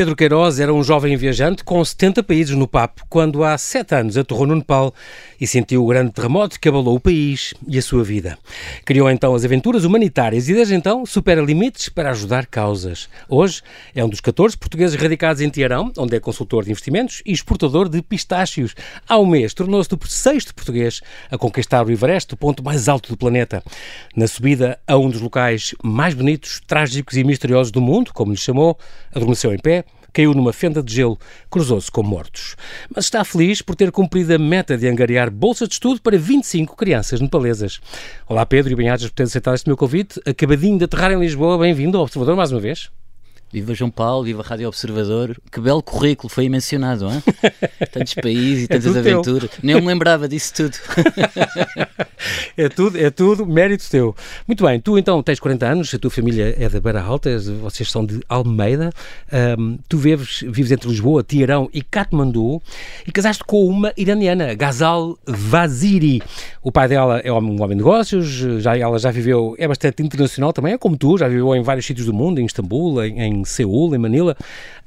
Pedro Queiroz era um jovem viajante com 70 países no papo quando há sete anos aterrou no Nepal e sentiu o grande terremoto que abalou o país e a sua vida. Criou então as aventuras humanitárias e desde então supera limites para ajudar causas. Hoje é um dos 14 portugueses radicados em Tiarão, onde é consultor de investimentos e exportador de pistácios. Há um mês tornou-se o sexto português a conquistar o Everest, o ponto mais alto do planeta. Na subida a um dos locais mais bonitos, trágicos e misteriosos do mundo, como lhe chamou, adormeceu em pé, caiu numa fenda de gelo, cruzou-se com mortos. Mas está feliz por ter cumprido a meta de angariar bolsa de estudo para 25 crianças nepalesas. Olá Pedro e bem-ajas por ter aceitado este meu convite. Acabadinho de aterrar em Lisboa, bem-vindo ao Observador mais uma vez. Viva João Paulo, viva Rádio Observador. Que belo currículo foi mencionado, hein? Tantos países e é tantas é aventuras. Teu. Nem eu me lembrava disso tudo. é tudo, é tudo mérito teu. Muito bem, tu então tens 40 anos, a tua família é da Beira Alta, vocês são de Almeida. Um, tu vives, vives entre Lisboa, Tiarão e Katmandu e casaste com uma iraniana, Gazal Vaziri. O pai dela é um homem de negócios, já, ela já viveu, é bastante internacional também, é como tu, já viveu em vários sítios do mundo, em Istambul, em, em Seul, em Manila.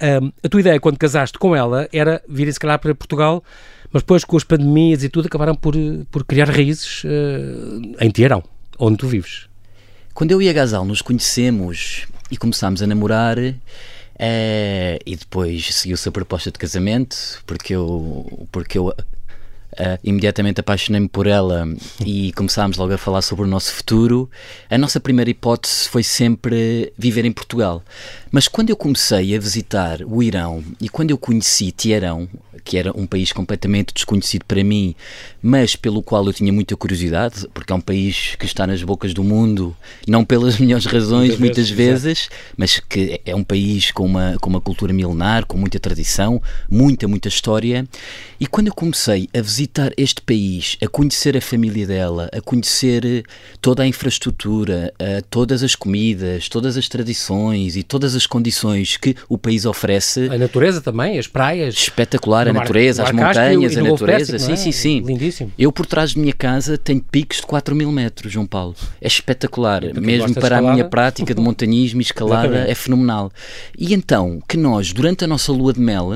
Um, a tua ideia, quando casaste com ela, era vir, se calhar, para Portugal, mas depois, com as pandemias e tudo, acabaram por, por criar raízes uh, em Teherão, onde tu vives. Quando eu e a Gazal nos conhecemos e começámos a namorar, é, e depois seguiu-se a proposta de casamento, porque eu, porque eu Uh, imediatamente apaixonei-me por ela e começámos logo a falar sobre o nosso futuro. A nossa primeira hipótese foi sempre viver em Portugal. Mas quando eu comecei a visitar o Irão e quando eu conheci Teherão, que era um país completamente desconhecido para mim, mas pelo qual eu tinha muita curiosidade, porque é um país que está nas bocas do mundo, não pelas melhores razões muitas, muitas vezes, vezes mas que é um país com uma, com uma cultura milenar, com muita tradição, muita, muita história. E quando eu comecei a visitar este país, a conhecer a família dela, a conhecer toda a infraestrutura, todas as comidas, todas as tradições e todas as condições que o país oferece. A natureza também, as praias. Espetacular, a natureza, as montanhas, a natureza. Sim, é? sim, sim. Lindíssimo. Eu por trás de minha casa tenho picos de 4 mil metros, João Paulo. É espetacular. Mesmo para a minha prática de montanhismo e escalada é fenomenal. E então, que nós, durante a nossa lua de mel,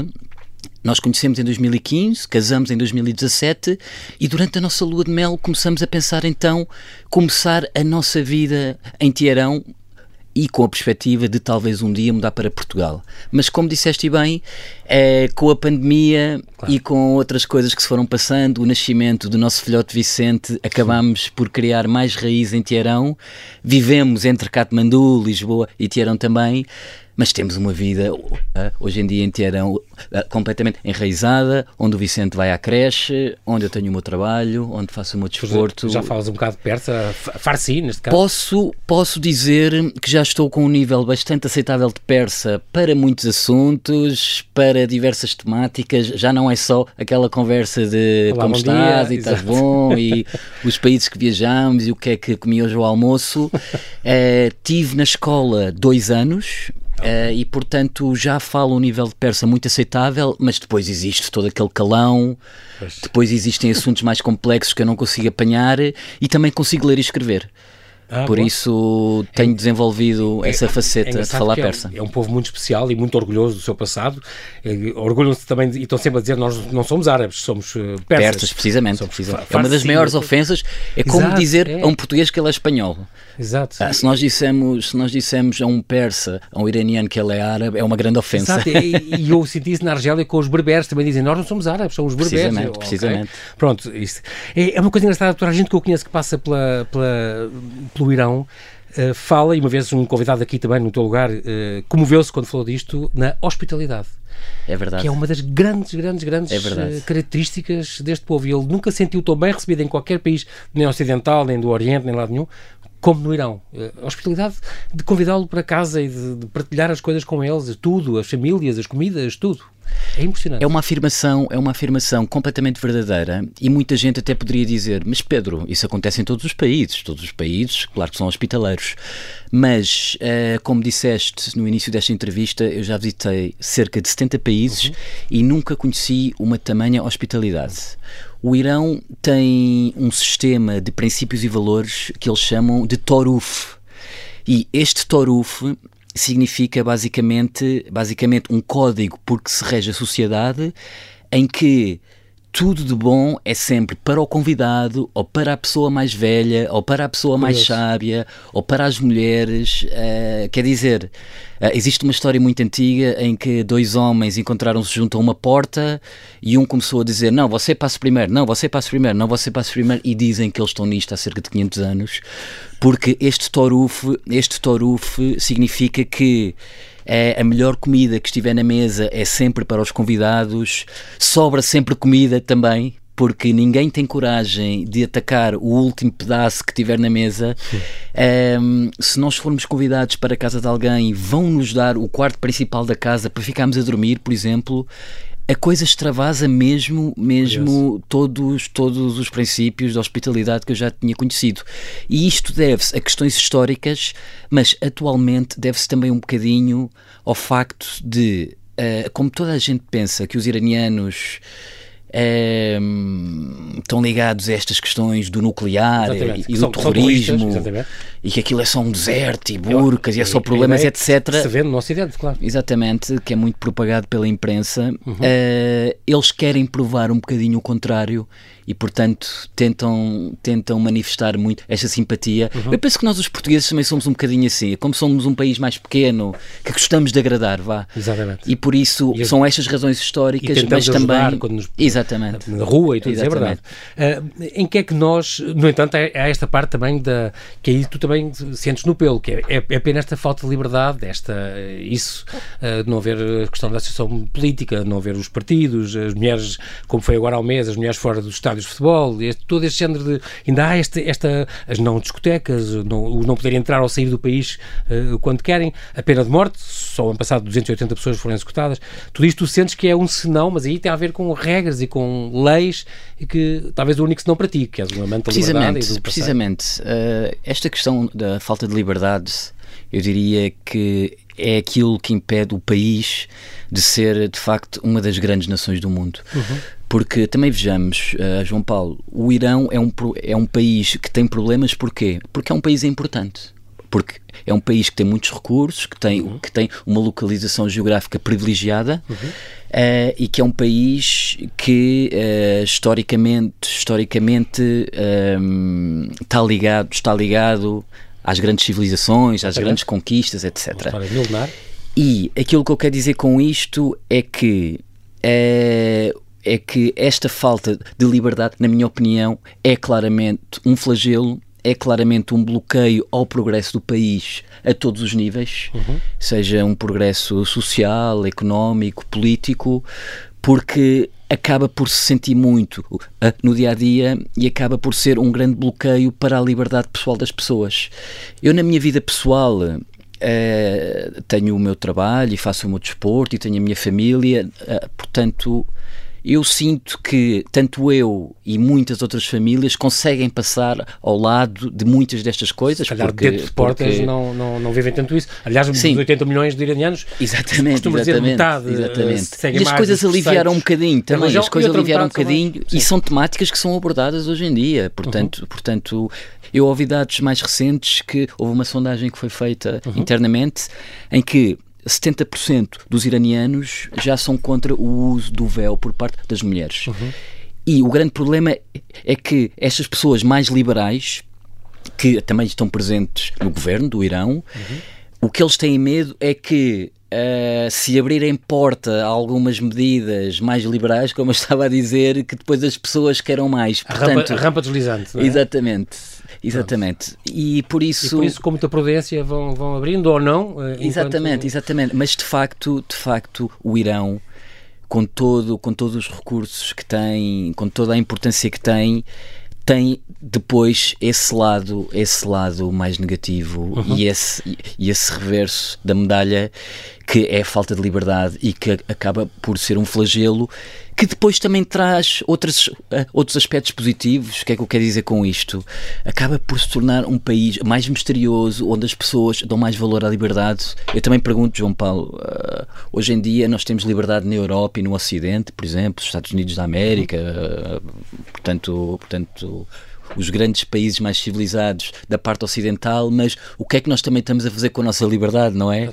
nós conhecemos em 2015, casamos em 2017 e durante a nossa lua de mel começamos a pensar então começar a nossa vida em Tiarão e com a perspectiva de talvez um dia mudar para Portugal. Mas como disseste bem, é, com a pandemia claro. e com outras coisas que se foram passando, o nascimento do nosso filhote Vicente, acabámos por criar mais raiz em Tiarão. Vivemos entre Katmandu, Lisboa e Tiarão também mas temos uma vida uh, hoje em dia em Tiarão uh, completamente enraizada, onde o Vicente vai à creche, onde eu tenho o meu trabalho, onde faço o meu desporto. Já falas um bocado de persa, farsi neste caso? Posso, posso dizer que já estou com um nível bastante aceitável de persa para muitos assuntos, para diversas temáticas, já não é só aquela conversa de Olá, como estás dia. e estás bom e os países que viajamos e o que é que comi hoje ao almoço. Uh, tive na escola dois anos, Uh, e portanto já falo um nível de persa muito aceitável, mas depois existe todo aquele calão, pois. depois existem assuntos mais complexos que eu não consigo apanhar e também consigo ler e escrever. Ah, Por boa. isso tenho é, desenvolvido é, essa faceta é de falar persa. É um, povo muito especial e muito orgulhoso do seu passado. É, orgulham-se também e estão sempre a dizer nós não somos árabes, somos uh, persas. Persas, precisamente. Somos precisamente. É uma das maiores ofensas. É como Exato, dizer é. a um português que ele é espanhol. Exato. Ah, se, nós dissemos, se nós dissemos a um persa, a um iraniano que ele é árabe, é uma grande ofensa. Exato. E, e eu senti isso na Argélia com os berberes também dizem nós não somos árabes, somos berberes. Precisamente, eu, precisamente. Okay. Pronto, isso. É, é, uma coisa engraçada, toda a gente que eu conheço que passa pela, pela Irão uh, fala, e uma vez um convidado aqui também no teu lugar uh, comoveu-se quando falou disto, na hospitalidade. É verdade. Que é uma das grandes, grandes, grandes é uh, características deste povo. E ele nunca sentiu tão bem recebido em qualquer país, nem ocidental, nem do Oriente, nem lado nenhum, como no Irão. A hospitalidade de convidá-lo para casa e de, de partilhar as coisas com eles, tudo, as famílias, as comidas, tudo. É impressionante. É uma afirmação, é uma afirmação completamente verdadeira e muita gente até poderia dizer, mas Pedro, isso acontece em todos os países, todos os países, claro que são hospitaleiros, mas uh, como disseste no início desta entrevista, eu já visitei cerca de 70 países uhum. e nunca conheci uma tamanha hospitalidade. O Irão tem um sistema de princípios e valores que eles chamam de Toruf. E este Toruf significa basicamente, basicamente um código porque se rege a sociedade em que tudo de bom é sempre para o convidado, ou para a pessoa mais velha, ou para a pessoa mais sábia, ou para as mulheres. Uh, quer dizer, uh, existe uma história muito antiga em que dois homens encontraram-se junto a uma porta e um começou a dizer: Não, você passa primeiro, não, você passa primeiro, não, você passa primeiro. E dizem que eles estão nisto há cerca de 500 anos, porque este torufe, este torufe significa que a melhor comida que estiver na mesa é sempre para os convidados, sobra sempre comida também, porque ninguém tem coragem de atacar o último pedaço que tiver na mesa. Um, se nós formos convidados para a casa de alguém, vão nos dar o quarto principal da casa para ficarmos a dormir, por exemplo a coisa extravasa mesmo, mesmo todos, todos os princípios da hospitalidade que eu já tinha conhecido. E isto deve-se a questões históricas, mas atualmente deve-se também um bocadinho ao facto de, uh, como toda a gente pensa que os iranianos é, estão ligados a estas questões do nuclear e, e, do são, terrorismo e que aquilo é só um deserto e burcas e é só problemas, etc. Se vê no Ocidente, claro. Exatamente, que é muito propagado pela imprensa. Uhum. Uh, eles querem provar um bocadinho o contrário e, portanto, tentam, tentam manifestar muito esta simpatia. Uhum. Eu penso que nós, os portugueses, também somos um bocadinho assim. Como somos um país mais pequeno, que gostamos de agradar, vá. Exatamente. E por isso e são estas razões históricas, mas também. Quando nos... Exatamente. Na rua e tudo, Exatamente. é verdade. Uh, em que é que nós, no entanto, há, esta parte também da. que aí tu também sentes no pelo, que é, é, é apenas esta falta de liberdade, esta, isso, uh, de não haver a questão da associação política, não haver os partidos, as mulheres, como foi agora ao mês, as mulheres fora do Estado estádios de futebol, este, todo este género de. Ainda há este, esta, as não discotecas, não, o não poder entrar ou sair do país uh, quando querem, a pena de morte, só ano passado 280 pessoas foram executadas. Tudo isto tu sentes que é um senão, mas aí tem a ver com regras e com leis e que talvez o único senão para ti, que és um amante da liberdade e Precisamente. Uh, esta questão da falta de liberdade, eu diria que é aquilo que impede o país de ser, de facto, uma das grandes nações do mundo. Uhum. Porque também vejamos, uh, João Paulo, o Irão é um, é um país que tem problemas, porquê? Porque é um país importante. Porque é um país que tem muitos recursos, que tem, uhum. que tem uma localização geográfica privilegiada uhum. uh, e que é um país que uh, historicamente, historicamente um, está ligado, está ligado às grandes civilizações, às grandes conquistas, etc. E aquilo que eu quero dizer com isto é que é, é que esta falta de liberdade, na minha opinião, é claramente um flagelo, é claramente um bloqueio ao progresso do país a todos os níveis, uhum. seja um progresso social, económico, político, porque acaba por se sentir muito uh, no dia a dia e acaba por ser um grande bloqueio para a liberdade pessoal das pessoas. Eu, na minha vida pessoal, uh, tenho o meu trabalho e faço o meu desporto e tenho a minha família, uh, portanto eu sinto que tanto eu e muitas outras famílias conseguem passar ao lado de muitas destas coisas. Se calhar porque, dentro de portas porque... não, não, não vivem tanto isso. Aliás, Sim. os 80 milhões de iranianos, exatamente, exatamente, dizer metade, exatamente. e as coisas aliviaram um bocadinho também, as coisas aliviaram um bocadinho e são temáticas que são abordadas hoje em dia. Portanto, uhum. portanto eu ouvi dados mais recentes que houve uma sondagem que foi feita uhum. internamente em que 70% dos iranianos já são contra o uso do véu por parte das mulheres. Uhum. E o grande problema é que estas pessoas mais liberais, que também estão presentes no governo do Irão, uhum. o que eles têm medo é que Uh, se abrirem porta a algumas medidas mais liberais, como eu estava a dizer, que depois as pessoas queiram mais. Portanto, a, rampa, a rampa deslizante. É? Exatamente. Exatamente. E por isso. E por isso, com muita prudência, vão, vão abrindo ou não. Eh, exatamente, enquanto... exatamente. Mas de facto, de facto, o Irão, com, todo, com todos os recursos que tem, com toda a importância que tem, tem depois esse lado, esse lado mais negativo uhum. e, esse, e esse reverso da medalha que é a falta de liberdade e que acaba por ser um flagelo que depois também traz outros, eh, outros aspectos positivos. O que é que eu quero dizer com isto? Acaba por se tornar um país mais misterioso, onde as pessoas dão mais valor à liberdade. Eu também pergunto, João Paulo, uh, hoje em dia nós temos liberdade na Europa e no Ocidente, por exemplo, os Estados Unidos da América, uh, portanto, portanto os grandes países mais civilizados da parte ocidental, mas o que é que nós também estamos a fazer com a nossa liberdade, não é?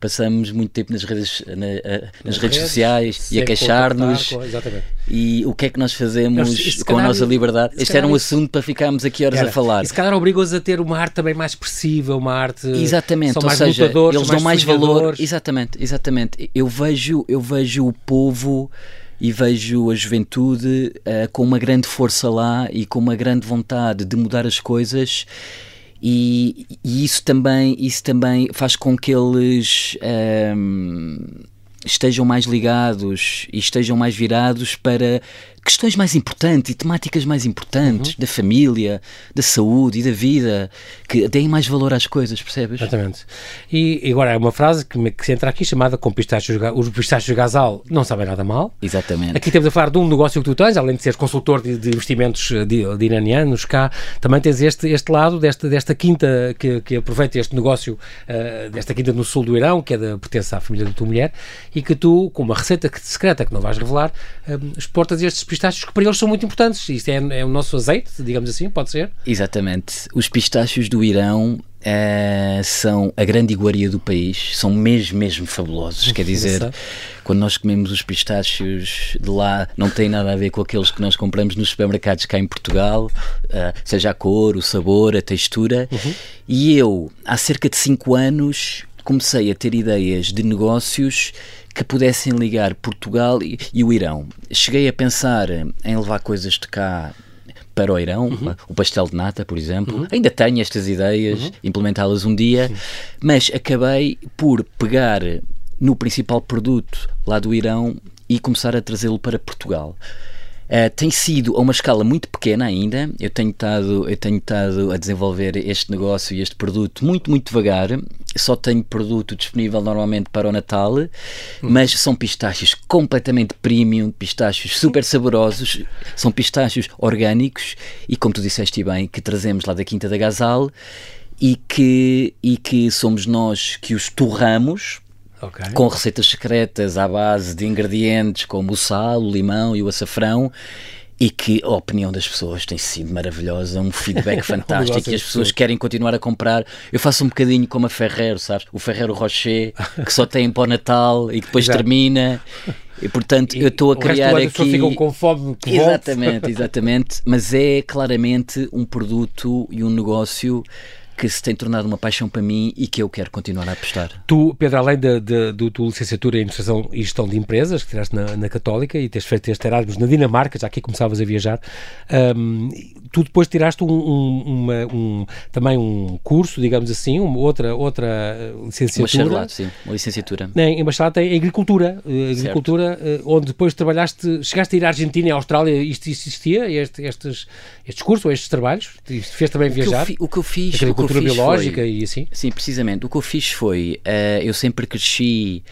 Passamos muito tempo nas redes, na, nas, nas redes, redes, sociais e a queixar-nos. E o que é que nós fazemos Mas, com a nossa liberdade? Este era um assunto para ficarmos aqui horas era. a falar. E se calhar obrigou-os a ter uma arte também mais expressiva, uma arte. Exatamente, são ou mais seja, eles dão mais valor. Exatamente, exatamente. Eu vejo, eu vejo o povo e vejo a juventude uh, com uma grande força lá e com uma grande vontade de mudar as coisas e, e isso também isso também faz com que eles um, ehm, estejam mais ligados e estejam mais virados para questões mais importantes e temáticas mais importantes uhum. da família, da saúde e da vida, que deem mais valor às coisas, percebes? Exatamente. E, agora é uma frase que, me, que se entra aqui chamada com pistácios, os pistácios gasal não sabem nada mal. Exatamente. Aqui temos a falar de um negócio que tu tens, além de seres consultor de, de investimentos eh, de, de, iranianos, cá também tens este, este lado desta, desta quinta que, que aproveita este negócio uh, desta quinta no sul do Irão, que é da, pertence à família da tua mulher, e que tu, com uma receita secreta que não vais revelar, uh, exportas estes pistácios que para eles são muito importantes. Isto é, é o nosso azeite, digamos assim, pode ser? Exatamente. Os pistácios do Irão Uh, são a grande iguaria do país, são mesmo, mesmo fabulosos. Quer dizer, quando nós comemos os pistácios de lá, não tem nada a ver com aqueles que nós compramos nos supermercados cá em Portugal, uh, seja a cor, o sabor, a textura. Uhum. E eu, há cerca de 5 anos, comecei a ter ideias de negócios que pudessem ligar Portugal e, e o Irão. Cheguei a pensar em levar coisas de cá para o Irão, uhum. o pastel de nata, por exemplo. Uhum. Ainda tenho estas ideias, uhum. implementá-las um dia, Sim. mas acabei por pegar no principal produto lá do Irão e começar a trazê-lo para Portugal. Uh, tem sido a uma escala muito pequena ainda. Eu tenho estado, eu tenho estado a desenvolver este negócio e este produto muito, muito devagar. Só tenho produto disponível normalmente para o Natal, hum. mas são pistácios completamente premium, pistácios super saborosos, são pistácios orgânicos e, como tu disseste bem, que trazemos lá da Quinta da Gazal e que, e que somos nós que os torramos Okay. com receitas secretas à base de ingredientes como o sal, o limão e o açafrão e que a opinião das pessoas tem sido maravilhosa, um feedback fantástico e as pessoas querem continuar a comprar. Eu faço um bocadinho como a Ferrero, sabes? O Ferrero Rocher, que só tem para o Natal e depois termina. E portanto e eu estou a criar aqui. As pessoas ficam com fome que Exatamente, exatamente. Mas é claramente um produto e um negócio que se tem tornado uma paixão para mim e que eu quero continuar a apostar. Tu, Pedro, além da tua licenciatura em Administração e Gestão de Empresas, que tiraste na, na Católica e tens feito este Erasmus na Dinamarca, já aqui começavas a viajar, um, tu depois tiraste um, um, uma, um, também um curso, digamos assim, uma outra, outra licenciatura. Bacharelato, sim, uma licenciatura. Em, em bacharelato em Agricultura, eh, agricultura eh, onde depois trabalhaste, chegaste a ir à Argentina e à Austrália, isto existia, este, estes, estes cursos ou estes trabalhos? Isto fez também viajar? O que eu, fiz... O que eu agricultura biológica foi, e assim? Sim, precisamente. O que eu fiz foi, uh, eu sempre cresci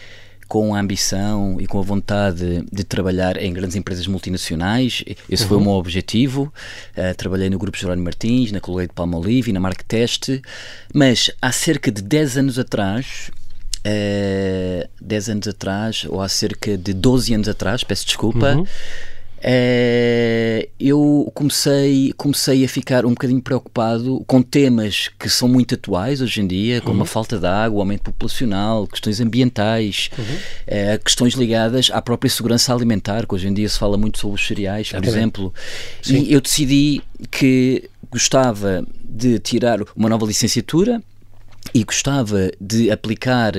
com a ambição e com a vontade de trabalhar em grandes empresas multinacionais. Esse uhum. foi o uhum. meu objetivo. Uh, trabalhei no Grupo Jerónimo Martins, na Colgate Palmolive e na Mark Teste. Mas há cerca de 10 anos atrás, uh, eh, 10 anos atrás, ou há cerca de 12 anos atrás, peço desculpa, uhum é, eu comecei, comecei a ficar um bocadinho preocupado com temas que são muito atuais hoje em dia, como uhum. a falta de água, o aumento populacional, questões ambientais, uhum. é, questões ligadas à própria segurança alimentar, que hoje em dia se fala muito sobre os cereais, por exemplo. Sim. E eu decidi que gostava de tirar uma nova licenciatura e gostava de aplicar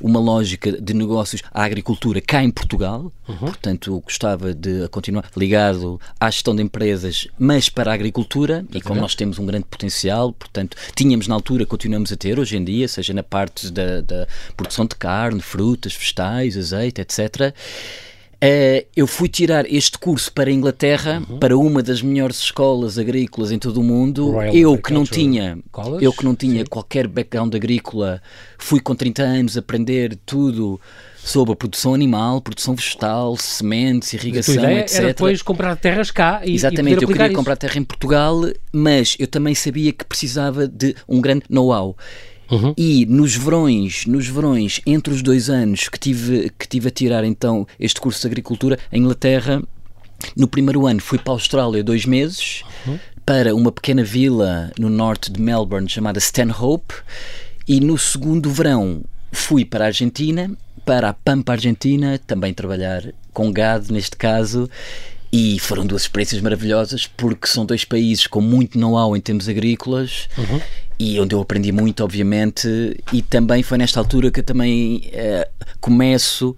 uma lógica de negócios à agricultura cá em Portugal, uhum. portanto gostava de continuar ligado à gestão de empresas, mas para a agricultura, e como nós temos um grande potencial, portanto tínhamos na altura, continuamos a ter hoje em dia, seja na parte da, da produção de carne, frutas, vegetais, azeite, etc., Uh, eu fui tirar este curso para a Inglaterra, uhum. para uma das melhores escolas agrícolas em todo o mundo. Royal eu que não tinha, College? eu que não tinha Sim. qualquer background agrícola, fui com 30 anos aprender tudo sobre a produção animal, produção vegetal, sementes, irrigação, a tua ideia etc. Era depois comprar terras cá e Exatamente, e eu queria isso. comprar terra em Portugal, mas eu também sabia que precisava de um grande know-how. Uhum. E nos verões, nos verões, entre os dois anos que tive, que tive a tirar então este curso de agricultura, em Inglaterra, no primeiro ano fui para a Austrália dois meses, uhum. para uma pequena vila no norte de Melbourne chamada Stanhope e no segundo verão fui para a Argentina, para a Pampa Argentina, também trabalhar com gado neste caso e foram duas experiências maravilhosas porque são dois países com muito know-how em termos agrícolas uhum. e onde eu aprendi muito, obviamente, e também foi nesta altura que eu também uh, começo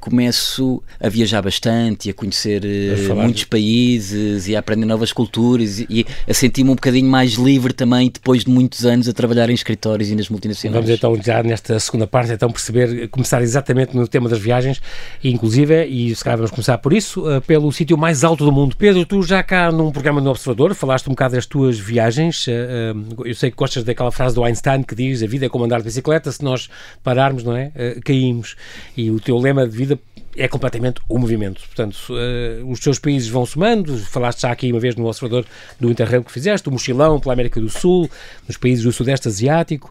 começo a viajar bastante e a conhecer a muitos de... países e a aprender novas culturas e a sentir-me um bocadinho mais livre também depois de muitos anos a trabalhar em escritórios e nas multinacionais. Vamos então já nesta segunda parte então perceber, começar exatamente no tema das viagens e inclusive, e se calhar vamos começar por isso, uh, pelo sítio mais alto do mundo. Pedro, tu já cá num programa no Observador falaste um bocado das tuas viagens, eu sei que gostas daquela frase do Einstein que diz a vida é como andar de bicicleta, se nós pararmos, não é? caímos. E o teu lema de vida é completamente o movimento. Portanto, uh, os teus países vão somando, falaste já aqui uma vez no observador do Interrail que fizeste, o mochilão pela América do Sul, nos países do Sudeste Asiático.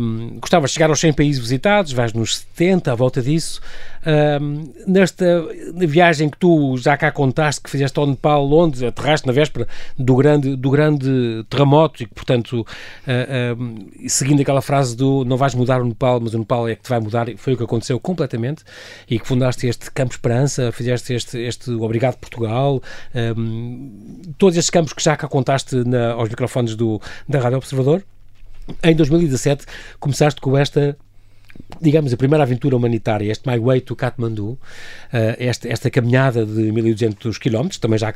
Um, gostavas de chegar aos 100 países visitados, vais nos 70, à volta disso. Um, nesta viagem que tu já cá contaste, que fizeste ao Nepal, onde aterraste na véspera do grande, do grande terremoto e que, portanto, uh, uh, seguindo aquela frase do não vais mudar o Nepal, mas o Nepal é que te vai mudar, foi o que aconteceu completamente e que fundaste este Campo Esperança, fizeste este, este Obrigado Portugal, um, todos estes campos que já cá contaste na, aos microfones do, da Rádio Observador. Em 2017 começaste com esta digamos, a primeira aventura humanitária, este My Way to Kathmandu, uh, esta, esta caminhada de 1200 km, também já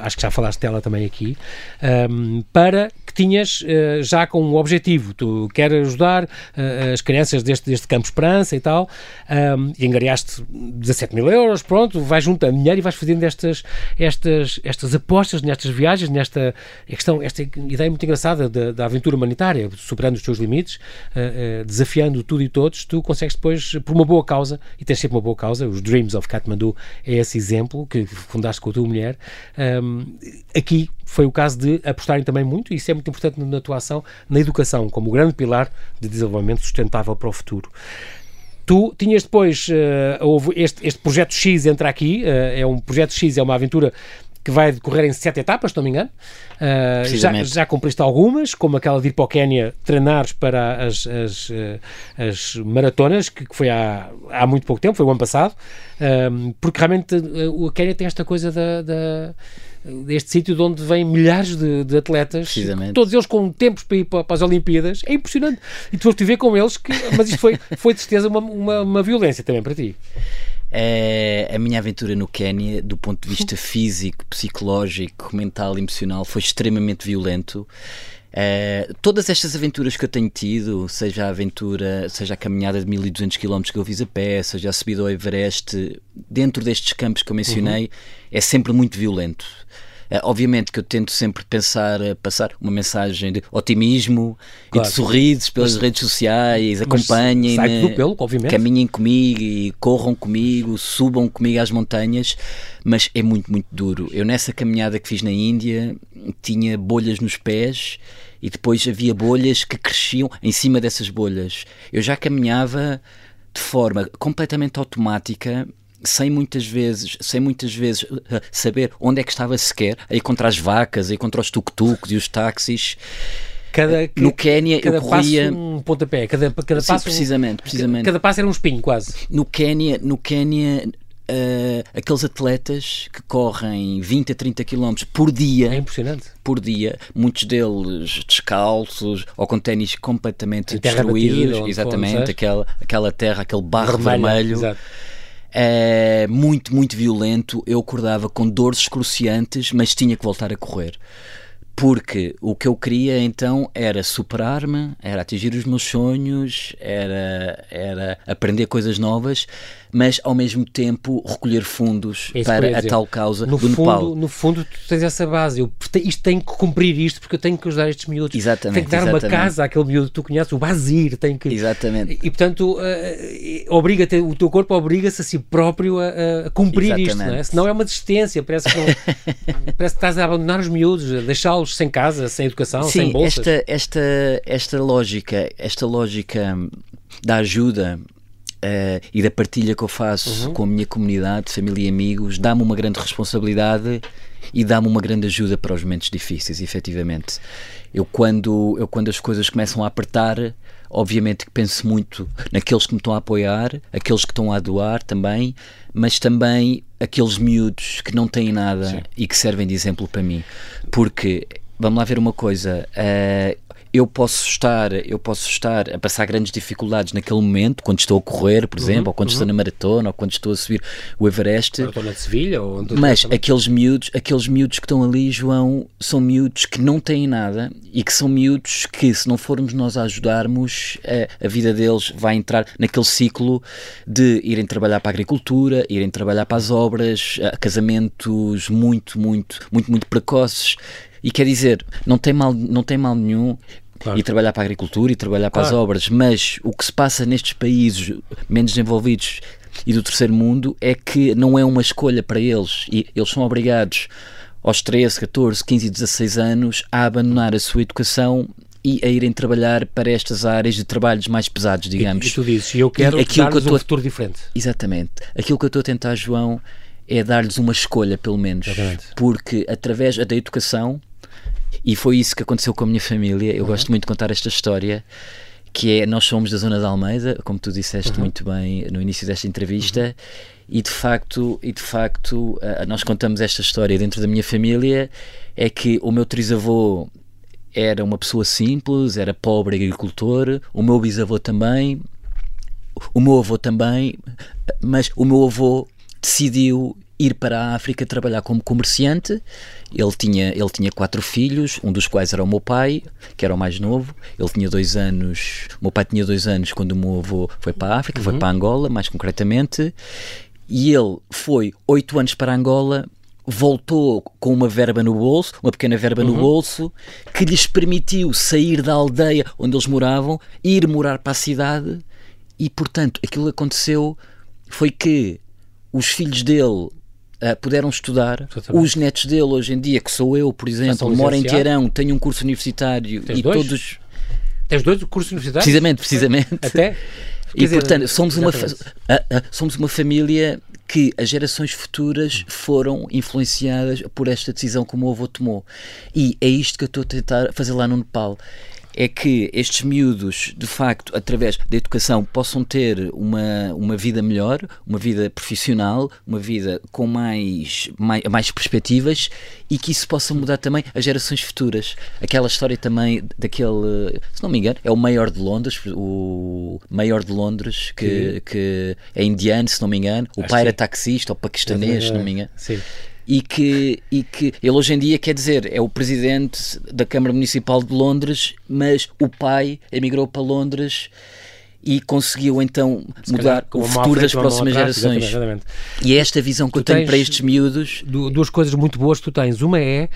acho que já falaste dela também aqui, um, ehm, para que tinhas uh, já com um objetivo, tu queres ajudar uh, as crianças deste, deste Campo Esperança e tal, um, ehm, e angariaste 17 mil euros, pronto, vais juntando dinheiro e vais fazendo estas, estas, estas apostas nestas viagens, nesta questão, esta ideia muito engraçada da, da aventura humanitária, superando os teus limites, desafiando tudo e todos, tu consegues depois, por uma boa causa, e tens sempre uma boa causa, os Dreams of Kathmandu é esse exemplo que fundaste com a tua mulher. Um, aqui foi o caso de apostarem também muito, e isso é muito importante na tua ação, na educação, como grande pilar de desenvolvimento sustentável para o futuro. Tu tinhas depois, uh, houve este, este projeto X entra aqui, uh, é um projeto X, é uma aventura que vai decorrer em sete etapas, se não me engano. Uh, já, já cumpriste algumas, como aquela de ir para o Quénia treinares para as, as, ah, as maratonas, que, foi há, há muito pouco tempo, foi o ano passado, uh, porque realmente o Quénia tem esta coisa da, da deste sítio de onde vêm milhares de, de atletas, todos eles com tempos para ir para, para, as Olimpíadas, é impressionante. E tu foste ver com eles, que, mas isto foi, foi de certeza uma, uma, uma violência também para ti. É, a minha aventura no Quénia, do ponto de vista físico, psicológico, mental, emocional, foi extremamente violento. É, todas estas aventuras que eu tenho tido, seja a aventura, seja a caminhada de 1200 km que eu fiz a pé, seja a subida ao Everest, dentro destes campos que eu mencionei, uhum. é sempre muito violento. Uh, obviamente que eu tento sempre pensar, uh, passar uma mensagem de otimismo claro. e de sorrisos pelas mas, redes sociais, acompanhem, caminhem comigo e corram comigo, subam comigo às montanhas, mas é muito, muito duro. Eu nessa caminhada que fiz na Índia tinha bolhas nos pés e depois havia bolhas que cresciam em cima dessas bolhas. Eu já caminhava de forma completamente automática sem muitas vezes, sem muitas vezes uh, saber onde é que estava sequer, aí contra as vacas, aí contra os tuk-tuks e os táxis. Cada, no Quénia cada eu corria um pontapé, cada, cada Sim, passo precisamente, precisamente. Cada passo era um espinho quase. No Quénia, no Quénia Uh, aqueles atletas que correm 20 a 30 km por dia. É impressionante. Por dia, muitos deles descalços ou com ténis completamente destruídos. Batida, exatamente, aquela, aquela terra, aquele barro vermelho. vermelho é, muito, muito violento. Eu acordava com dores excruciantes, mas tinha que voltar a correr. Porque o que eu queria então era superar-me, era atingir os meus sonhos, era, era aprender coisas novas, mas ao mesmo tempo recolher fundos é para a tal causa no do fundo, Nepal. No fundo, tu tens essa base. Eu, isto tem que cumprir isto porque eu tenho que ajudar estes miúdos. Exatamente. Tem que dar exatamente. uma casa àquele miúdo que tu conheces, o Bazir. Tem que... Exatamente. E, portanto, uh, obriga o teu corpo obriga-se a si próprio a, a cumprir exatamente. isto. Não é? Senão é uma desistência. Parece que, não, parece que estás a abandonar os miúdos, a deixá-los sem casa, sem educação, Sim, sem bolsas. Esta, esta, esta lógica, esta lógica da ajuda uh, e da partilha que eu faço uhum. com a minha comunidade, família e amigos, dá-me uma grande responsabilidade e dá-me uma grande ajuda para os momentos difíceis, efetivamente. Eu quando, eu quando as coisas começam a apertar, obviamente que penso muito naqueles que me estão a apoiar, aqueles que estão a doar também, mas também aqueles miúdos que não têm nada Sim. e que servem de exemplo para mim. Porque, vamos lá ver uma coisa, uh, eu posso estar, eu posso estar a passar grandes dificuldades naquele momento, quando estou a correr, por uhum, exemplo, ou quando uhum. estou na maratona, ou quando estou a subir o Everest. Maratona de Sevilha, ou onde Mas aqueles miúdos, aqueles miúdos que estão ali, João, são miúdos que não têm nada e que são miúdos que, se não formos nós a ajudarmos, a, a vida deles vai entrar naquele ciclo de irem trabalhar para a agricultura, irem trabalhar para as obras, casamentos muito, muito, muito, muito precoces. E quer dizer, não tem mal, não tem mal nenhum Claro. e trabalhar para a agricultura e trabalhar para claro. as obras, mas o que se passa nestes países menos desenvolvidos e do terceiro mundo é que não é uma escolha para eles e eles são obrigados aos 13, 14, 15 e 16 anos a abandonar a sua educação e a irem trabalhar para estas áreas de trabalhos mais pesados, digamos. E, e tu dizes, eu quero aquilo que eu tô, um futuro diferente. Exatamente. Aquilo que eu estou a tentar, João, é dar-lhes uma escolha, pelo menos. Exatamente. Porque através da educação e foi isso que aconteceu com a minha família. Eu uhum. gosto muito de contar esta história, que é nós somos da zona de Almeida, como tu disseste uhum. muito bem no início desta entrevista. Uhum. E de facto, e de facto, uh, nós contamos esta história dentro da minha família é que o meu trisavô era uma pessoa simples, era pobre agricultor, o meu bisavô também, o meu avô também, mas o meu avô decidiu ir para a África trabalhar como comerciante. Ele tinha, ele tinha quatro filhos, um dos quais era o meu pai, que era o mais novo. Ele tinha dois anos, o meu pai tinha dois anos quando o meu avô foi para a África, uhum. foi para Angola, mais concretamente. E ele foi oito anos para Angola, voltou com uma verba no bolso, uma pequena verba uhum. no bolso, que lhes permitiu sair da aldeia onde eles moravam, ir morar para a cidade. E, portanto, aquilo que aconteceu foi que os filhos dele uh, puderam estudar. Os netos dele, hoje em dia, que sou eu, por exemplo, moro em Teherão, tenho um curso universitário Tens e dois? todos. Tens dois cursos universitários? Precisamente, precisamente. Até? e dizer, portanto, somos uma, uh, uh, somos uma família que as gerações futuras foram influenciadas por esta decisão que o meu avô tomou. E é isto que eu estou a tentar fazer lá no Nepal é que estes miúdos, de facto, através da educação, possam ter uma, uma vida melhor, uma vida profissional, uma vida com mais, mais, mais perspectivas e que isso possa mudar também as gerações futuras. Aquela história também daquele, se não me engano, é o maior de Londres, o maior de Londres, que, que é indiano, se não me engano, o Acho pai era taxista ou paquistanês, se não me engano. Sim e que, e que ele hoje em dia quer dizer é o presidente da Câmara Municipal de Londres, mas o pai emigrou para Londres e conseguiu então Se mudar calhar, o futuro das próximas gerações. Exatamente, exatamente. E é esta visão que tu eu tenho para estes miúdos. Duas coisas muito boas que tu tens. Uma é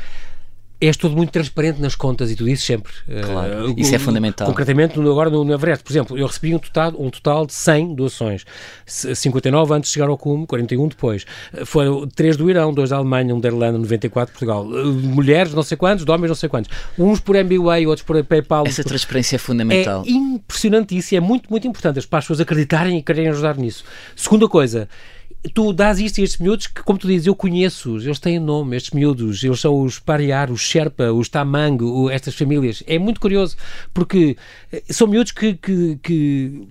és todo muito transparente nas contas e tu dizes sempre. Claro, uh, isso é fundamental. Concretamente, agora no, no Everest, por exemplo, eu recebi um total, um total de 100 doações. 59 antes de chegar ao cume, 41 depois. Eh, foram 3 do Irão, 2 da Alemanha, 1 da Irlanda, 94 de Portugal. Uh, mulheres, não sei quantos, de homens, não sei quantos. Uns por MBA, outros por PayPal. Essa transparência é fundamental. É impressionante isso e é muito, muito importante para as pessoas acreditarem e quererem ajudar nisso. Segunda coisa, tu dás isto a estes miúdos que, como tu dizes, eu conheço, eles têm nome, estes miúdos, eles são os Pariar, os Sherpa, os Tamang, estas famílias. É muito curioso, porque eh, são miúdos que, que, que,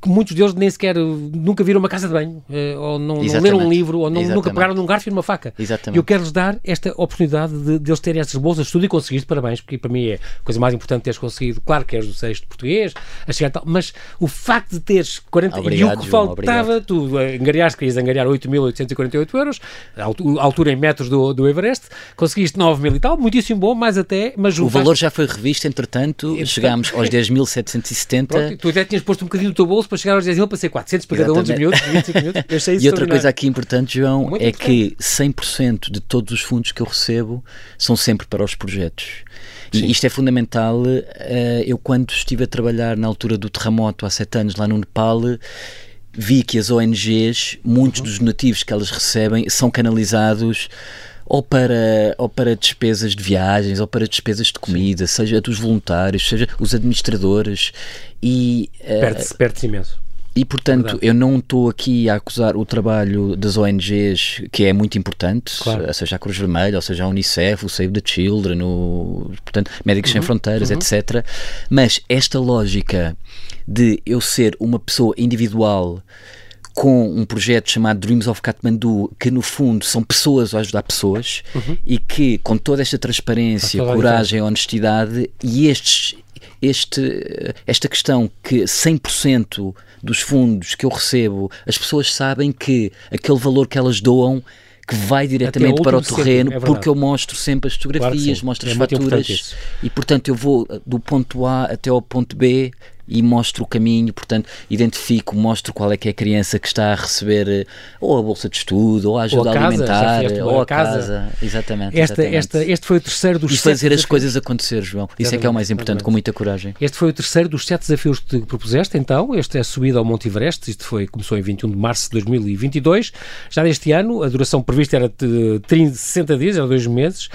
que muitos deles nem sequer nunca viram uma casa de banho, eh, ou não, não leram um livro, ou não, nunca pegaram num garfo e numa faca. Exatamente. E eu quero-lhes dar esta oportunidade de, de eles terem estas bolsas de estudo e conseguiste, parabéns, porque para mim é a coisa mais importante teres conseguido. Claro que és do sexto português, a chegar tal, mas o facto de teres 40 obrigado, e o que João, faltava, obrigado. tu angariaste querias angariar 8.848 euros, a altura em metros do, do Everest, conseguiste 9 mil e tal, muitíssimo bom, mais até. Mas o valor já foi revisto, entretanto, chegámos aos 10.770. Tu até tinhas posto um bocadinho do teu bolso para chegar aos 10 mil, para ser 400 para cada um dos minutos, 25 minutos. e outra coisa aqui importante, João, Muito é que 100% de todos os fundos que eu recebo são sempre para os projetos. Sim. E isto é fundamental. Eh, eu, quando estive a trabalhar na altura do terremoto há sete anos lá no Nepal, vi que as ONGs, muitos uhum. dos donativos que elas recebem, são canalizados ou para, ou para despesas de viagens, ou para despesas de comida, Sim. seja dos voluntários, seja os administradores. E, uh, Perde-se perde imenso. E, portanto, Verdade. eu não estou aqui a acusar o trabalho das ONGs, que é muito importante, Claro. seja a Cruz Vermelha, ou seja a Unicef, o Save the Children, o, portanto, Médicos Uhum. Sem Fronteiras, etc. Mas esta lógica de eu ser uma pessoa individual com um projeto chamado Dreams of Kathmandu, que no fundo são pessoas a ajudar pessoas e que com toda esta transparência, coragem, honestidade e estes este, esta questão que 100% dos fundos que eu recebo, as pessoas sabem que aquele valor que elas doam que vai diretamente para o terreno, é porque eu mostro sempre as fotografias, sim. mostro É as faturas e portanto eu vou uh, do ponto A até ao ponto B e mostro o caminho, portanto, identifico, mostro qual é que é a criança que está a receber eh, ou a bolsa de estudo, ou a ajuda a casa, alimentar, fizeste ou a casa. casa. Exatamente. Esta, exatamente. esta, este foi o terceiro dos e sete fazer as coisas acontecer, João. Isso é que é o mais Exatamente, importante, exatamente. com muita coragem. Este foi o terceiro dos sete desafios que te propuseste, então. Este é a subida ao Monte Everest. Isto foi, começou em 21 de março de 2022. Já deste ano, a duração prevista era de 30, 60 dias, era dois meses.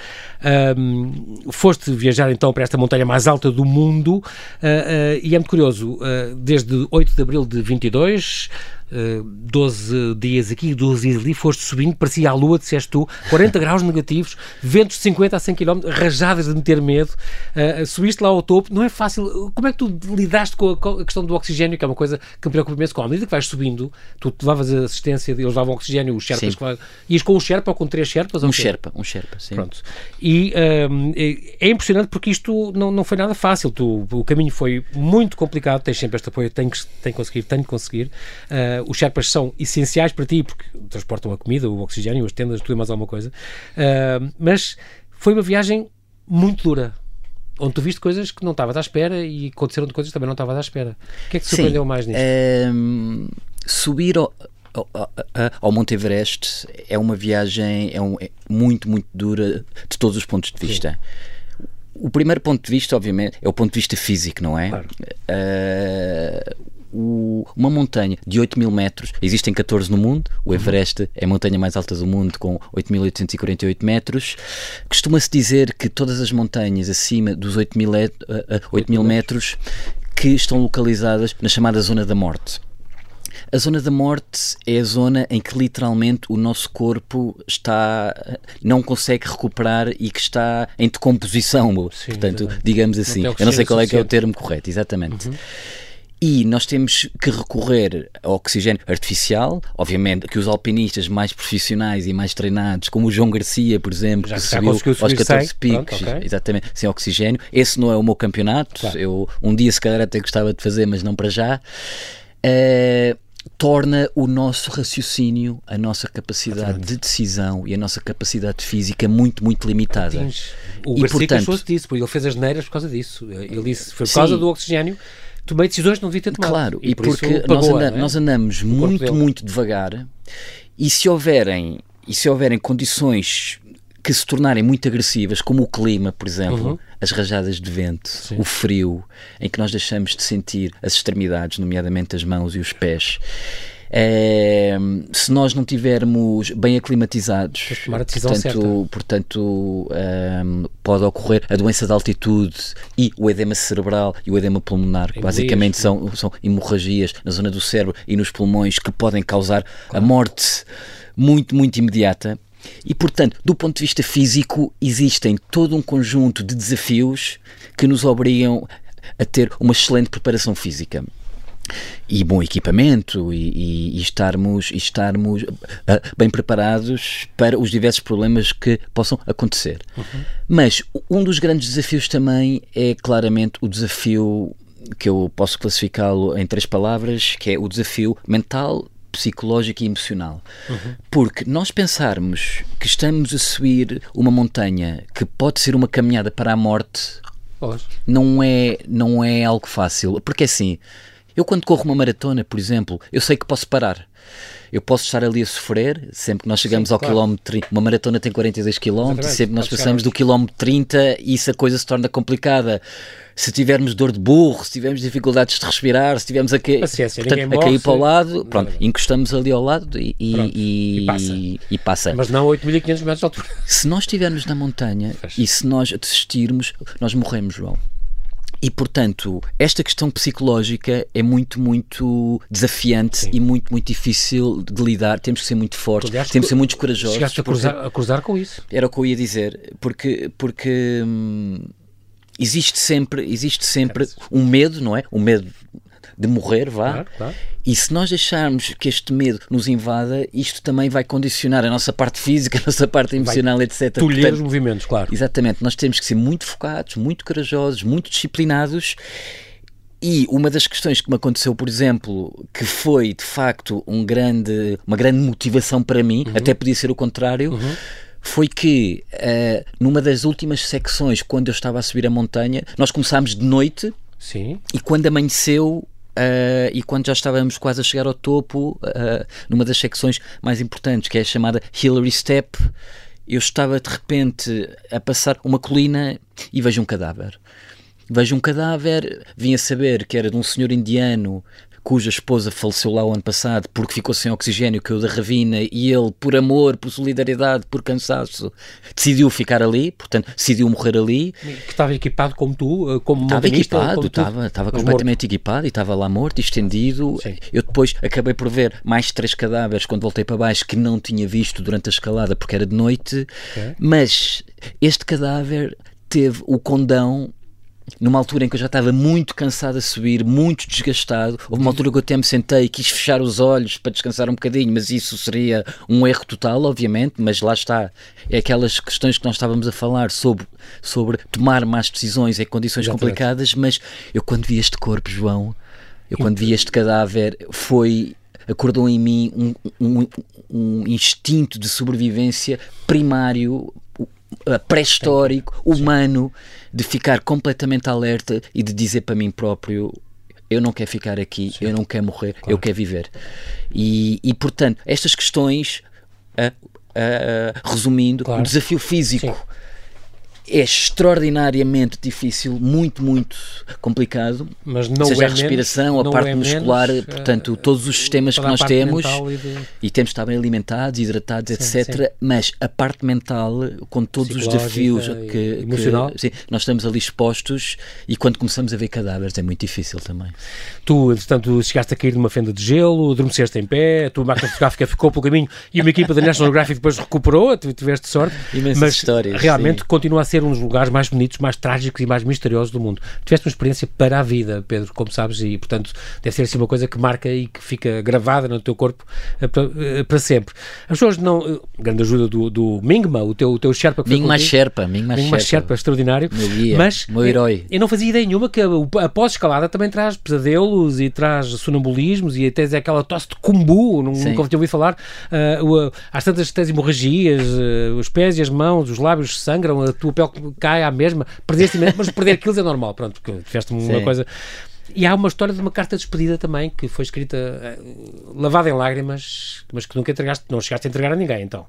Ahm, foste viajar, então, para esta montanha mais alta do mundo. Ah, ah, e é muito curioso, ah, desde 8 de abril de 22... Uh, 12 dias aqui, 12 dias ali, foste subindo, parecia a lua, disseste tu, 40 graus negativos, ventos de 50 a 100 km, rajadas de meter medo, uh, subiste lá ao topo, não é fácil. Como é que tu lidaste com a, com a questão do oxigênio, que é uma coisa que me preocupa imenso, com a medida que vais subindo, tu levavas a assistência, eles levavam oxigênio, os Sherpas, lá- ias com um Sherpa ou com três Sherpas? Um? Sherpa, um Sherpa, sim. Pronto. E hum, é impressionante porque isto não, não foi nada fácil. Tu, o caminho foi muito complicado. Tens sempre este apoio. Tenho que, tenho que conseguir, tenho que conseguir. Ah, os Sherpas são essenciais para ti porque transportam a comida, o oxigênio, as tendas, tudo e mais alguma coisa. Ah, mas foi uma viagem muito dura. Onde tu viste coisas que não estavas à espera e aconteceram de coisas que também não estavas à espera. O que é que te Sim, surpreendeu mais nisto? ehm, subir ao, ao, ao- Monte Everest é uma viagem é um- é muito, muito dura de todos os pontos de vista. O primeiro ponto de vista, obviamente, é o ponto de vista físico, não é? Claro. Eh, o- uma montanha de 8 mil metros, existem 14 no mundo, o Everest é a montanha mais alta do mundo com 8.848 metros. Costuma-se dizer que todas as montanhas acima dos 8 mil, et- eh, eh, 8 mil metros que estão localizadas na chamada Zona da Morte. A zona da morte é a zona em que literalmente o nosso corpo está não consegue recuperar e que está em decomposição, portanto, exatamente. digamos assim. tem Eu não sei qual é é o termo correto, exatamente. E nós temos que recorrer ao oxigênio artificial, obviamente que os alpinistas mais profissionais e mais treinados, como o João Garcia, por exemplo, Já- que subiu aos subir 14 sem, picos, pronto, ok. exatamente, sem oxigênio. Esse não é o meu campeonato, Claro. eu um dia se calhar até gostava de fazer, mas não para já. Eh, torna o nosso raciocínio, a nossa capacidade de decisão e a nossa capacidade física muito, muito limitada. Tens- O E, Garcia portanto- queixou-se disso, porque ele fez as neiras por causa disso. Ele disse foi por Sim. causa do oxigênio. Tomei decisões que não devia ter tomado. Claro, e, por isso porque nós, pagou-a, anda- não é? nós andamos muito, muito devagar e se houverem e se houverem condições que se tornarem muito agressivas, como o clima, por exemplo, Uhum. as rajadas de vento, o frio, em que nós deixamos de sentir as extremidades, nomeadamente as mãos e os pés. Eh, se nós não tivermos bem aclimatizados, Tens de tomar a decisão portanto, portanto ehm, pode ocorrer a doença de altitude e o edema cerebral e o edema pulmonar, que basicamente são, são hemorragias na zona do cérebro e nos pulmões que podem causar a morte muito, muito imediata. E, portanto, do ponto de vista físico, existem todo um conjunto de desafios que nos obrigam a ter uma excelente preparação física e bom equipamento e, e- e estarmos, e estarmos ah, bem preparados para os diversos problemas que possam acontecer. Mas um dos grandes desafios também é claramente o desafio que eu posso classificá-lo em três palavras, que é o desafio mental, psicológico e emocional. Porque nós pensarmos que estamos a subir uma montanha que pode ser uma caminhada para a morte não é, não é algo fácil. Porque assim, eu quando corro uma maratona, por exemplo, eu sei que posso parar. Eu posso estar ali a sofrer, sempre que nós chegamos Sim, ao claro. quilómetro, uma maratona tem 42 quilómetros, Exatamente, sempre que nós passamos do quilómetro 30 e isso a coisa se torna complicada. Se tivermos dor de burro, se tivermos dificuldades de respirar, se tivermos a, ca... Paciência, portanto, ninguém a cair morre para o lado, pronto, Nada. encostamos ali ao lado e, e- e passa. e passa. Mas não a 8.500 metros de altura. Se nós estivermos na montanha Fecha. e se nós desistirmos, nós morremos, João. E, portanto, esta questão psicológica é muito, muito desafiante Sim. e muito, muito difícil de lidar. Temos que ser muito fortes, Aliás, temos que ser muito corajosos. Chegaste a cruzar, a cruzar com isso. Era o que eu ia dizer, porque, porque hum, existe sempre, existe sempre um medo, não é? O medo de morrer, vá. Claro, claro. E se nós deixarmos que este medo nos invada, isto também vai condicionar a nossa parte física, a nossa parte emocional, etc. Tolher Portanto, os movimentos, claro. Exatamente, nós temos que ser muito focados, muito corajosos, muito disciplinados. E uma das questões que me aconteceu, por exemplo, que foi de facto um grande, uma grande motivação para mim, até podia ser o contrário, foi que eh, numa das últimas secções, quando eu estava a subir a montanha, nós começámos de noite Sim. e quando amanheceu eh, e quando já estávamos quase a chegar ao topo, eh, numa das secções mais importantes, que é a chamada Hillary Step, eu estava de repente a passar uma colina e vejo um cadáver. Vejo um cadáver, vim a saber que era de um senhor indiano cuja esposa faleceu lá o ano passado porque ficou sem oxigênio, caiu da ravina e ele, por amor, por solidariedade, por cansaço, decidiu ficar ali, portanto, decidiu morrer ali. Que estava equipado como tu, eh, como Estava equipado, como estava, estava completamente equipado e estava lá morto, estendido. Sim. Eu depois acabei por ver mais três cadáveres quando voltei para baixo que não tinha visto durante a escalada porque era de noite. Ok. Mas este cadáver teve o condão. Numa altura em que eu já estava muito cansado a subir, muito desgastado, houve uma altura que eu até me sentei e quis fechar os olhos para descansar um bocadinho, mas isso seria um erro total, obviamente. Mas lá está, é aquelas questões que nós estávamos a falar sobre, sobre tomar más decisões em condições Exatamente. complicadas. Mas eu, quando vi este corpo, João, eu quando vi este cadáver, foi. acordou em mim um, um, um instinto de sobrevivência primário, pré-histórico, humano, de ficar completamente alerta e de dizer para mim próprio. Eu não quero ficar aqui, eu não quero morrer, eu quero viver. E, e portanto, estas questões, ah, ah, resumindo, Claro. o desafio físico Sim. É extraordinariamente difícil, muito, muito complicado. Mas não Seja é a respiração, menos, a parte é muscular, menos, portanto, eh, todos os sistemas que nós temos e de- e temos de estar bem alimentados, hidratados, etc. sim. Mas a parte mental, com todos os desafios e que, emocional. que sim, nós estamos ali expostos e quando começamos a ver cadáveres é muito difícil também. Tu, entretanto, chegaste a cair numa fenda de gelo, adormeceste em pé, a tua máquina fotográfica ficou pelo caminho e uma equipa da National Geographic depois recuperou, tiveste sorte. Imensas mas histórias, realmente sim. continua a ser um dos lugares mais bonitos, mais trágicos e mais misteriosos do mundo. Tiveste uma experiência para a vida, Pedro, como sabes, e portanto deve ser assim uma coisa que marca e que fica gravada no teu corpo eh, para, eh, para sempre. As pessoas não. eh, Grande ajuda do, do Mingma, o teu, o teu Sherpa que foi Ming mais contigo. Sherpa, Ming mais Mingma Sherpa. Sherpa, extraordinário. Meu guia, mas meu eu- herói. Eu, não fazia ideia nenhuma que a, a pós-escalada também traz pesadelos e traz sonambulismos e até aquela tosse de kumbu, Sim. nunca tinha ouvido falar. Ah, o- às tantas tens hemorragias, ah, os pés e as mãos, os lábios sangram, a tua pele cai à mesma. Perdeste imenso, mas perder quilos é normal, pronto, porque tiveste uma Sim. coisa. E há uma história de uma carta de despedida também que foi escrita ah, lavada em lágrimas, mas que nunca entregaste, não chegaste a entregar a ninguém, então.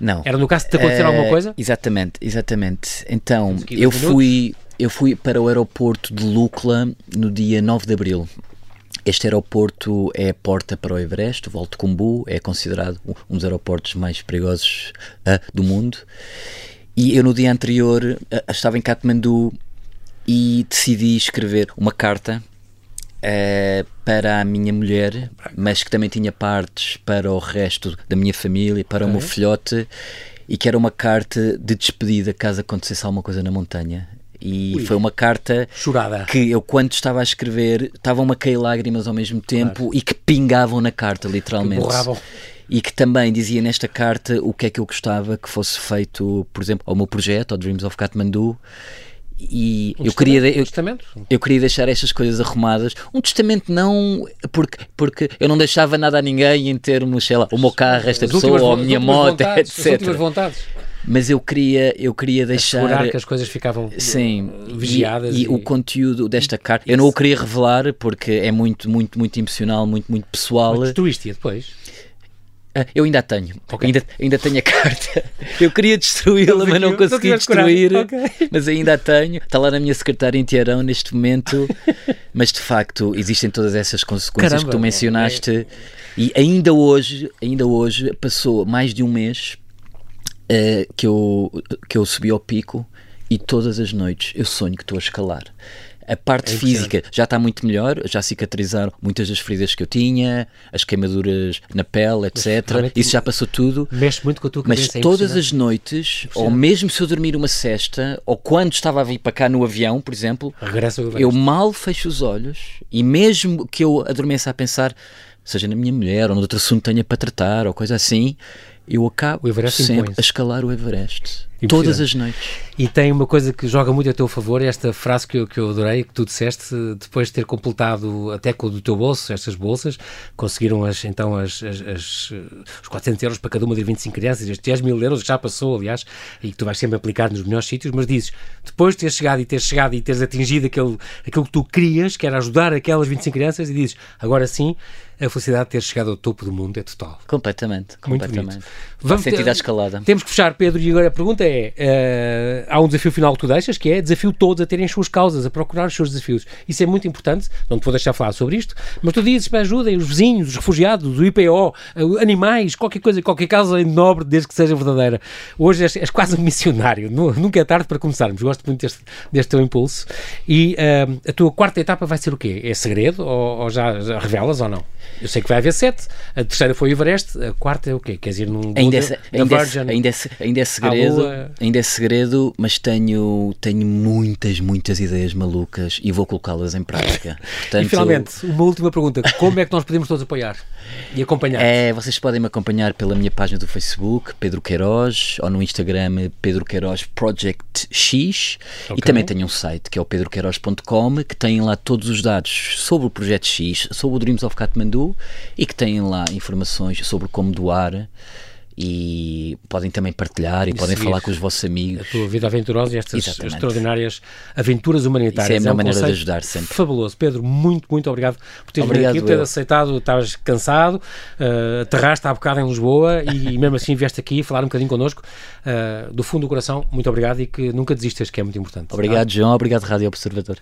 Não. Era no caso de te acontecer Eh, alguma coisa? Exatamente, exatamente. Então, eu minutos. fui, eu fui para o aeroporto de Lukla no dia 9 de Abril. Este aeroporto é a porta para o Everest, o de Kumbu, é considerado um- dos aeroportos mais perigosos ah, do mundo. E eu no dia anterior ah, estava em Katmandu e decidi escrever uma carta eh, para a minha mulher, mas que também tinha partes para o resto da minha família, para o meu filhote, e que era uma carta de despedida caso acontecesse alguma coisa na montanha. E Ui. foi uma carta Chorada. que eu, quando estava a escrever, estavam a cair lágrimas ao mesmo tempo e que pingavam na carta, literalmente. Que borravam. E que também dizia nesta carta o que é que eu gostava que fosse feito, por exemplo, ao meu projeto, ao Dreams of Kathmandu. E Um eu queria. eu- Um testamento? eu queria deixar estas coisas arrumadas. Um testamento não, porque, porque eu não deixava nada a ninguém em termos, sei lá, o meu carro, esta As pessoa, ou a minha moto, vontades, etc. vontades. Mas eu queria, eu queria deixar. Assegurar que as coisas ficavam Sim, vigiadas. e, e o conteúdo desta carta, eu não o queria revelar porque é muito, muito, muito emocional, muito, muito pessoal. Mas destruíste-a depois. Eu ainda tenho, Ok. ainda, ainda tenho a carta. Eu queria destruí-la, Mas não consegui destruir. Ok. Mas ainda a tenho. Está lá na minha secretária em Tiarão neste momento. Mas de facto existem todas essas consequências Caramba, que tu mencionaste. E ainda hoje, ainda hoje, passou mais de um mês eh, que, eu, que eu subi ao pico. e todas as noites eu sonho que estou a escalar. A parte é física já está muito melhor, já cicatrizaram muitas das feridas que eu tinha, as queimaduras na pele, etc. Isso já passou tudo. Mexe muito com a tua cabeça. Mas é todas as noites, ou mesmo se eu dormir uma cesta, ou quando estava a vir para cá no avião, por exemplo, eu mal fecho os olhos e mesmo que eu adormeça a pensar, seja na minha mulher ou no outro assunto tenha para tratar ou coisa assim, eu acabo sempre a escalar o Everest. Todas as noites. E tem uma coisa que joga muito a teu favor, esta frase que eu, que eu adorei, que tu disseste, depois de ter completado até com o do teu bolso, estas bolsas, conseguiram as, então as, as, as, os 400 euros para cada uma de 25 crianças, estes 10 mil euros que já passou, aliás, e que tu vais sempre aplicar nos melhores sítios, mas dizes, depois de teres chegado e teres chegado e teres atingido aquele, aquilo que tu querias, que era ajudar aquelas 25 crianças, e dizes, agora sim, a felicidade de ter chegado ao topo do mundo é total. Completamente, completamente. Muito Vamos sentir a escalada. Temos que fechar, Pedro, e agora a pergunta é: uh, há um desafio final que tu deixas, que é desafio todos a terem as suas causas, a procurar os seus desafios. Isso é muito importante, não te vou deixar falar sobre isto, mas tu dizes para ajudem os vizinhos, os refugiados, o IPO, uh, animais, qualquer coisa, qualquer causa nobre, desde que seja verdadeira. Hoje és, és quase um missionário, nunca é tarde para começarmos. Gosto muito deste, deste teu impulso. E uh, a tua quarta etapa vai ser o quê? É segredo ou, ou já, já revelas ou não? Eu sei que vai haver sete. A terceira foi o Everest. A quarta é o quê? Queres ir num. Ainda é, ainda, é, ainda, é, ainda é segredo. Ainda é segredo, mas tenho, tenho muitas, muitas ideias malucas e vou colocá-las em prática. Portanto, e finalmente, uma última pergunta: como é que nós podemos todos apoiar e acompanhar? É, vocês podem me acompanhar pela minha página do Facebook, Pedro Queiroz, ou no Instagram, Pedro Queiroz Project X. Okay. E também tenho um site que é o pedroqueiroz.com que tem lá todos os dados sobre o Projeto X, sobre o Dreams of Kathmandu e que têm lá informações sobre como doar e podem também partilhar e, e podem falar com os vossos amigos. A tua vida aventurosa e estas Exatamente. extraordinárias aventuras humanitárias. Isso é a minha é um maneira de ajudar sempre. Fabuloso. Pedro, muito, muito obrigado por teres vindo aqui, por ter aceitado, estavas cansado, uh, aterraste há bocado em Lisboa e mesmo assim vieste aqui falar um bocadinho connosco. Uh, do fundo do coração, muito obrigado e que nunca desistas, que é muito importante. Obrigado, tá? João. Obrigado, Rádio Observador.